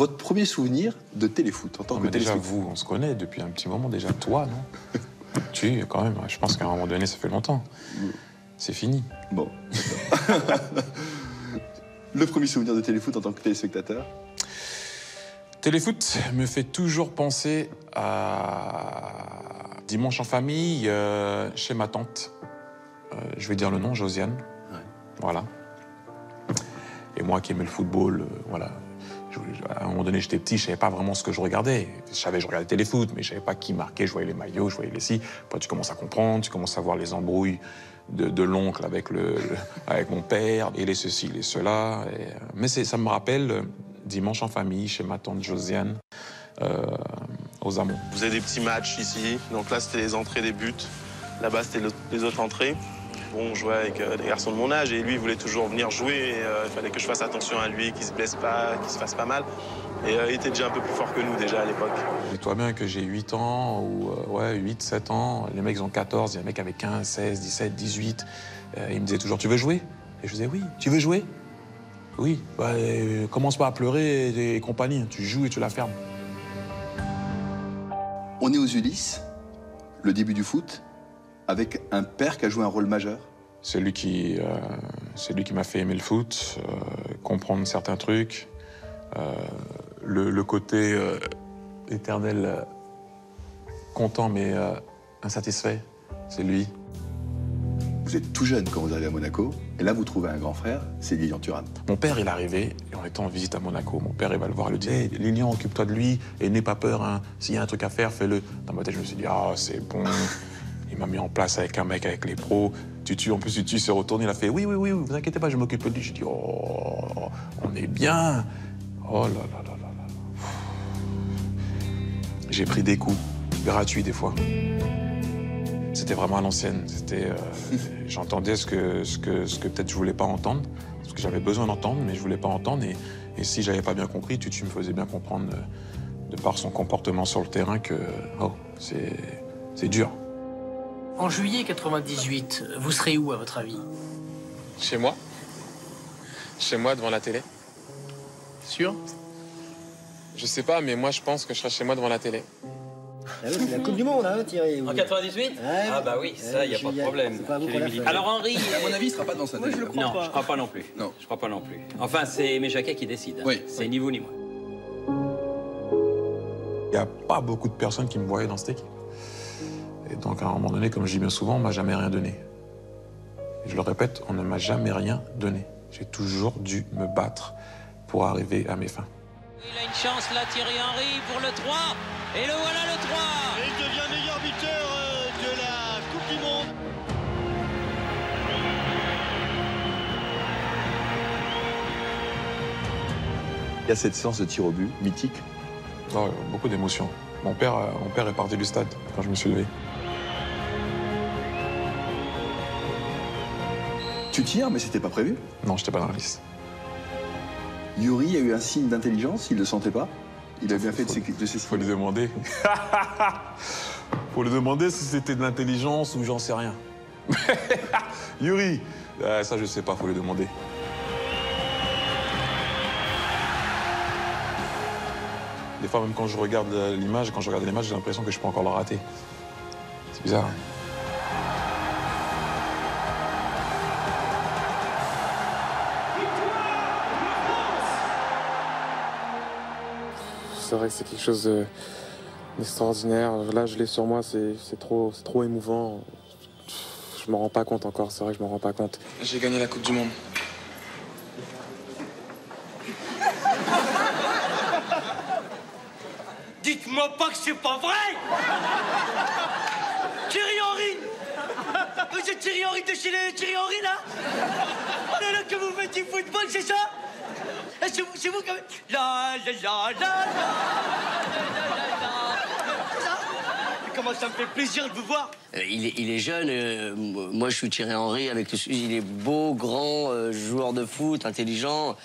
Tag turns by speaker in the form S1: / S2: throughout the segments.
S1: votre premier souvenir de téléfoot en tant
S2: Non,
S1: que
S2: mais déjà,
S1: téléspectateur
S2: vous, on se connaît depuis un petit moment. Déjà, toi, non Tu, quand même, je pense qu'à un moment donné, ça fait longtemps. C'est fini.
S1: Bon. Le premier souvenir de téléfoot en tant que téléspectateur
S2: Téléfoot me fait toujours penser à dimanche en famille euh, chez ma tante. Euh, je vais dire le nom, Josiane.
S1: Ouais.
S2: Voilà. Et moi qui aimais le football, euh, voilà. À un moment donné, j'étais petit, je savais pas vraiment ce que je regardais. Je savais que je regardais téléfoot, mais je savais pas qui marquait. Je voyais les maillots, je voyais les si. Après, tu commences à comprendre, tu commences à voir les embrouilles de, l'oncle avec, le, avec mon père, et les ceci, les cela. Mais ça me rappelle euh, dimanche en famille chez ma tante Josiane euh, aux Amont.
S3: Vous avez des petits matchs ici. Donc là, c'était les entrées des buts. Là-bas, c'était le- les autres entrées. Bon, on jouait avec euh, des garçons de mon âge et lui, il voulait toujours venir jouer. et, euh, il fallait que je fasse attention à lui, qu'il se blesse pas, qu'il se fasse pas mal. Et euh, il était déjà un peu plus fort que nous, déjà, à l'époque.
S2: Dis-toi bien que j'ai 8 ans, ou euh, ouais, 8, 7 ans. Les mecs ils ont 14, il y a un mec avec 15, 16, 17, 18. Euh, il me disait toujours Tu veux jouer? Et je disais Oui, tu veux jouer? Oui, bah, euh, commence pas à pleurer et, et compagnie. Tu joues et tu la fermes.
S1: On est aux Ulysses, le début du foot, avec un père qui a joué un rôle majeur?
S2: C'est lui qui, euh, c'est lui qui m'a fait aimer le foot, euh, comprendre certains trucs, euh, le, le côté éternel content mais insatisfait, c'est lui.
S1: Vous êtes tout jeune quand vous arrivez à Monaco, et là vous trouvez un grand frère, c'est Lilian Thuram.
S2: Mon père, il est arrivé, et on était en visite à Monaco. Mon père, il va le voir, il lui dit Hey, Lilian, occupe-toi de lui, et n'aie pas peur, hein. s'il y a un truc à faire, fais-le. Dans ma tête, je me suis dit Ah, c'est bon. M'a mis en place avec un mec, avec les pros. Tutu, en plus, Tutu s'est retourné, il a fait Oui, oui, oui, vous inquiétez pas, je m'occupe de lui. J'ai dit Oh, on est bien. Oh là là là là là. J'ai pris des coups, gratuits des fois. C'était vraiment à l'ancienne. C'était, euh, j'entendais ce que, ce que, ce que peut-être je voulais pas entendre, ce que j'avais besoin d'entendre, mais je voulais pas entendre. Et, et si j'avais pas bien compris, Tutu me faisait bien comprendre, euh, de par son comportement sur le terrain, que oh, c'est, c'est dur.
S4: En juillet 98, vous serez où à votre avis?
S5: Chez moi? Chez moi, devant la télé?
S4: Sûr?
S5: Je sais pas, mais moi, je pense que je serai chez moi devant la télé.
S6: Ah oui, c'est la Coupe du Monde, hein, Thierry.
S7: En 98 Ah bah oui, ça, il n'y a pas de problème.
S6: Pas.
S7: Alors Henri...
S8: À mon avis, il sera pas dans sa tête.
S7: non, je crois pas non plus.
S8: Non.
S7: Je crois pas non plus. Enfin, c'est mes jaquets qui décident.
S8: Oui,
S7: C'est ni vous ni moi.
S2: Il n'y a pas beaucoup de personnes qui me voyaient dans cette équipe. Et donc, à un moment donné, comme je dis bien souvent, on m'a jamais rien donné. Et je le répète, on ne m'a jamais rien donné. J'ai toujours dû me battre pour arriver à mes fins.
S9: Il a une chance là, Thierry Henry pour le 3. Et le voilà le 3.
S10: Il devient meilleur buteur euh, de la Coupe du Monde.
S1: Il y a cette séance de tir au but mythique.
S2: Oh, beaucoup d'émotions. Mon père, euh, mon père est parti du stade quand je me suis levé.
S1: Tu tires, mais c'était pas prévu.
S2: Non, je n'étais pas dans la liste.
S1: Yuri a eu un signe d'intelligence, il le sentait pas. Il a bien fait de ses, de ses
S2: Faut lui demander. Faut lui demander si c'était de l'intelligence ou j'en sais rien. Yuri, euh, ça je sais pas, faut lui demander. Des fois, même quand je regarde euh, l'image, quand je regarde l'image, j'ai l'impression que je peux encore le rater. C'est bizarre.
S5: C'est vrai que c'est quelque chose de- d'extraordinaire. Là, je l'ai sur moi, c'est c'est trop, c'est trop émouvant. Je m'en rends pas compte encore, c'est vrai que je m'en rends pas compte. J'ai gagné la Coupe du Monde.
S10: Dites-moi pas que c'est pas vrai Thierry Henry Vous êtes Thierry Henry de chez les Thierry Henry là? C'est là que vous faites du football, c'est ça? C'est vous, c'est vous quand même La la la la la ça Comment ça me fait plaisir de vous voir
S11: Euh, il, est, il est jeune. euh, moi, je suis Thierry Henry. Avec le, il est beau, grand, euh, joueur de foot, intelligent.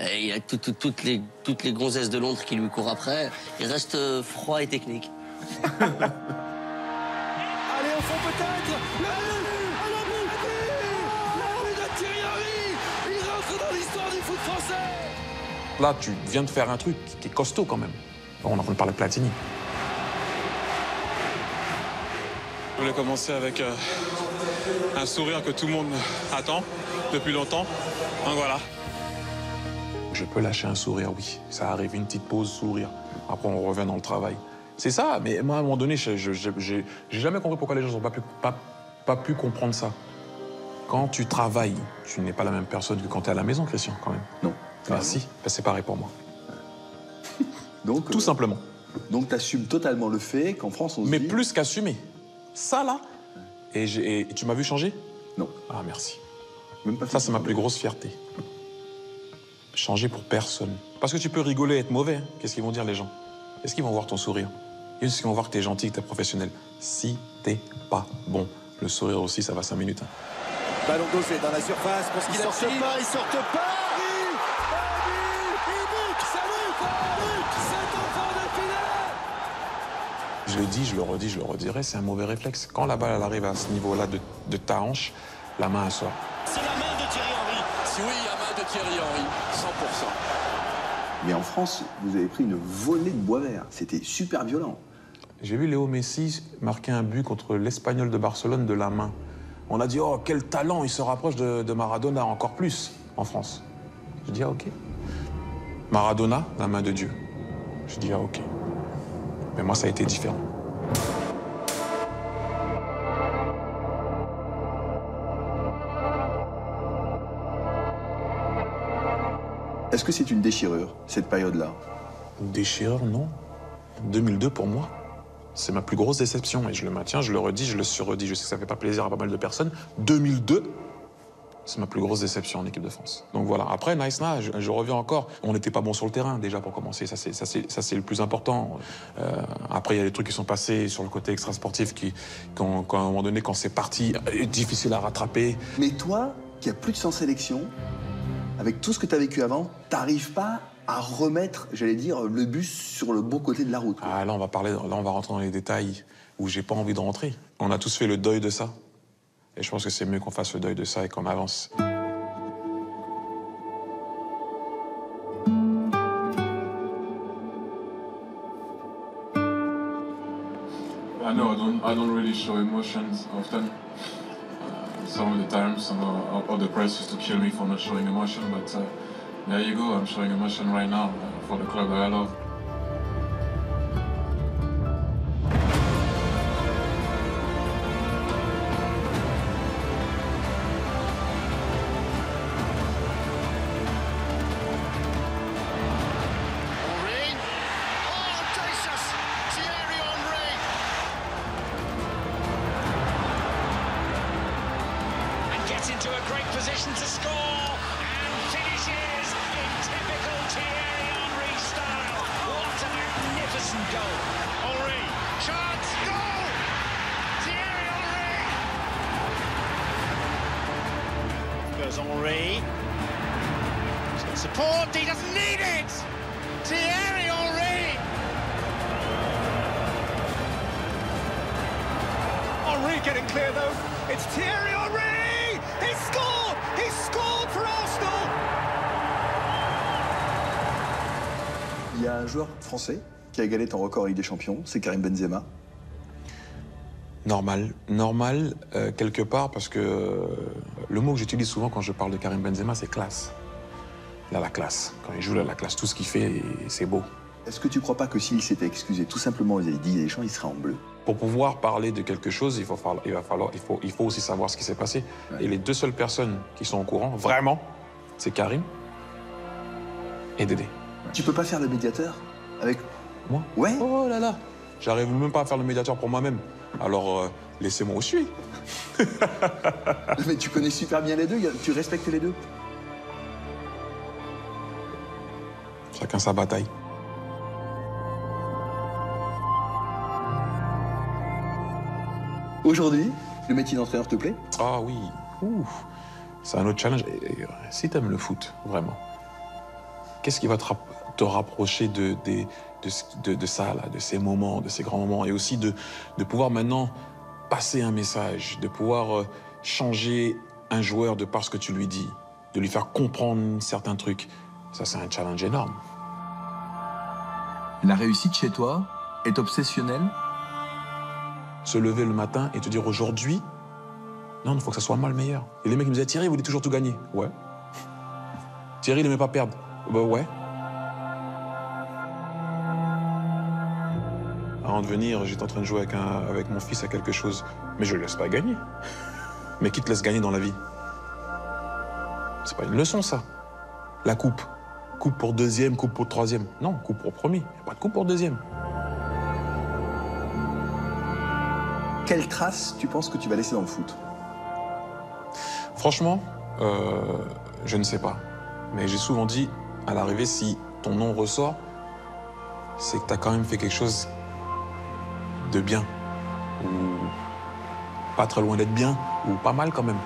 S11: Euh, il a tout- tout- toutes, les, toutes les gonzesses de Londres qui lui courent après. Il reste euh, froid et technique.
S10: Allez, au fond peut-être Le but À la but Le but de Thierry Henry Il rentre dans l'histoire du foot français
S2: Là, tu viens de faire un truc qui est costaud quand même. On est en train de parler de Platini.
S8: Je voulais commencer avec euh, un sourire que tout le monde attend depuis longtemps. Donc voilà.
S2: Je peux lâcher un sourire, oui. Ça arrive, une petite pause, sourire. Après, on revient dans le travail. C'est ça, mais moi, à un moment donné, je- je- je- j'ai j'ai jamais compris pourquoi les gens n'ont pas pu, pas, pas pu comprendre ça. Quand tu travailles, tu n'es pas la même personne que quand tu es à la maison, Christian, quand même.
S1: Non.
S2: Merci. Ben, c'est pareil pour moi.
S1: Donc,
S2: Tout simplement.
S1: Donc, tu assumes totalement le fait qu'en France, on se
S2: Mais
S1: dit...
S2: plus qu'assumer. Ça, là. Et, j'ai- et tu m'as vu changer?
S1: Non.
S2: Ah, merci.
S1: Même pas
S2: Ça, c'est ma plus grosse fierté. Changer pour personne. Parce que tu peux rigoler et être mauvais. hein. Qu'est-ce qu'ils vont dire, les gens? Est-ce qu'ils vont voir ton sourire? Est-ce qu'ils vont voir que t'es gentil, que t'es professionnel Si t'es pas bon, le sourire aussi, ça va cinq minutes. hein.
S12: Ballon gauche dans la surface pour ce qu'il a
S13: pas, ils sortent pas
S2: Je le dis, je le redis, je le redirai, c'est un mauvais réflexe. Quand la balle elle arrive à ce niveau-là de, de ta hanche, la main elle sort.
S13: C'est la main de Thierry Henry
S14: Si oui, il y a main de Thierry Henry, 100%.
S1: Mais en France, vous avez pris une volée de bois vert. C'était super violent.
S2: J'ai vu Léo Messi marquer un but contre l'Espagnol de Barcelone de la main. On a dit, oh, quel talent, il se rapproche de, de Maradona encore plus en France. Je dis, ah, ok. Maradona, la main de Dieu. Je dis, ah, ok. Mais moi, ça a été différent.
S1: Est-ce que c'est une déchirure, cette période-là?
S2: Une déchirure, non. 2002, pour moi, c'est ma plus grosse déception. Et je le maintiens, je le redis, je le surredis. Je sais que ça fait pas plaisir à pas mal de personnes. 2002, c'est ma plus grosse déception en équipe de France. Donc voilà. Après, Nice Na, je, je reviens encore. On n'était pas bon sur le terrain, déjà, pour commencer. Ça, c'est, ça, c'est, ça, c'est le plus important. Euh, après, il y a des trucs qui sont passés sur le côté extrasportif qui, quand, quand, à un moment donné, quand c'est parti, est difficile à rattraper.
S1: Mais toi, qui as plus de 100 sélections, avec tout ce que tu as vécu avant, t'arrives pas à remettre, j'allais dire, le bus sur le bon côté de la route.
S2: Ah, là, on va parler, là, on va rentrer dans les détails où j'ai pas envie de rentrer. On a tous fait le deuil de ça. Et je pense que c'est mieux qu'on fasse le deuil de ça et qu'on avance.
S8: I know I don't, I don't really show emotions often. Uh, some of the times, some of, the press used to kill me for not showing emotion, but uh, there you go. I'm showing emotion right now uh, for the club that I love.
S9: Position to score and finishes in typical Thierry Henry style. What a magnificent goal.
S13: Henry Chance Goal Thierry Henry Goes Henry He's got support He doesn't need it Thierry Henry
S12: Henry getting clear though. It's Thierry Henry. He scored. He scored for Arsenal.
S1: Il y a un joueur français qui a égalé ton record en Ligue des Champions, c'est Karim Benzema.
S2: Normal. Normal, euh, quelque part, parce que euh, le mot que j'utilise souvent quand je parle de Karim Benzema, c'est classe. Il a la classe. Quand il joue, il a la classe. Tout ce qu'il fait, c'est beau.
S1: Est-ce que tu crois pas que s'il s'était excusé tout simplement vis-à-vis dit des gens, il serait en bleu?
S2: Pour pouvoir parler de quelque chose, il, faut falloir, il, va falloir, il, faut, il faut aussi savoir ce qui s'est passé. Et les deux seules personnes qui sont au courant, vraiment, c'est Karim et Dédé.
S1: Tu peux pas faire le médiateur avec
S2: Moi?
S1: Ouais
S2: Oh là là J'arrive même pas à faire le médiateur pour moi-même. Alors, euh, laissez-moi suis.
S1: Mais tu connais super bien les deux, tu respectes les deux.
S2: Chacun sa bataille.
S1: Aujourd'hui, le métier d'entraîneur te plaît?
S2: Ah oui, Ouh. c'est un autre challenge. Et, et, si t'aimes le foot, vraiment, qu'est-ce qui va te, rap- te rapprocher de, de, ce- de- de ça, là, de ces moments, de ces grands moments, et aussi de, de pouvoir maintenant passer un message, de pouvoir euh, changer un joueur de par ce que tu lui dis, de lui faire comprendre certains trucs. Ça, c'est un challenge énorme.
S15: La réussite chez toi est obsessionnelle?
S2: Se lever le matin et te dire aujourd'hui, non, il faut que ça soit le meilleur. Et les mecs ils me disaient Thierry, vous voulez toujours tout gagner? Ouais. Thierry, il n'aimait pas perdre. Bah ouais. Avant de venir, j'étais en train de jouer avec, mon fils à quelque chose. Mais je le laisse pas gagner. Mais qui te laisse gagner dans la vie? C'est pas une leçon, ça. La coupe. Coupe pour deuxième, coupe pour troisième. Non, coupe pour premier. Y a Pas de coupe pour deuxième.
S1: Quelle trace tu penses que tu vas laisser dans le foot?
S2: Franchement, euh, je ne sais pas. Mais j'ai souvent dit, à l'arrivée, si ton nom ressort, c'est que tu as quand même fait quelque chose de bien. Ou pas très loin d'être bien, ou pas mal quand même.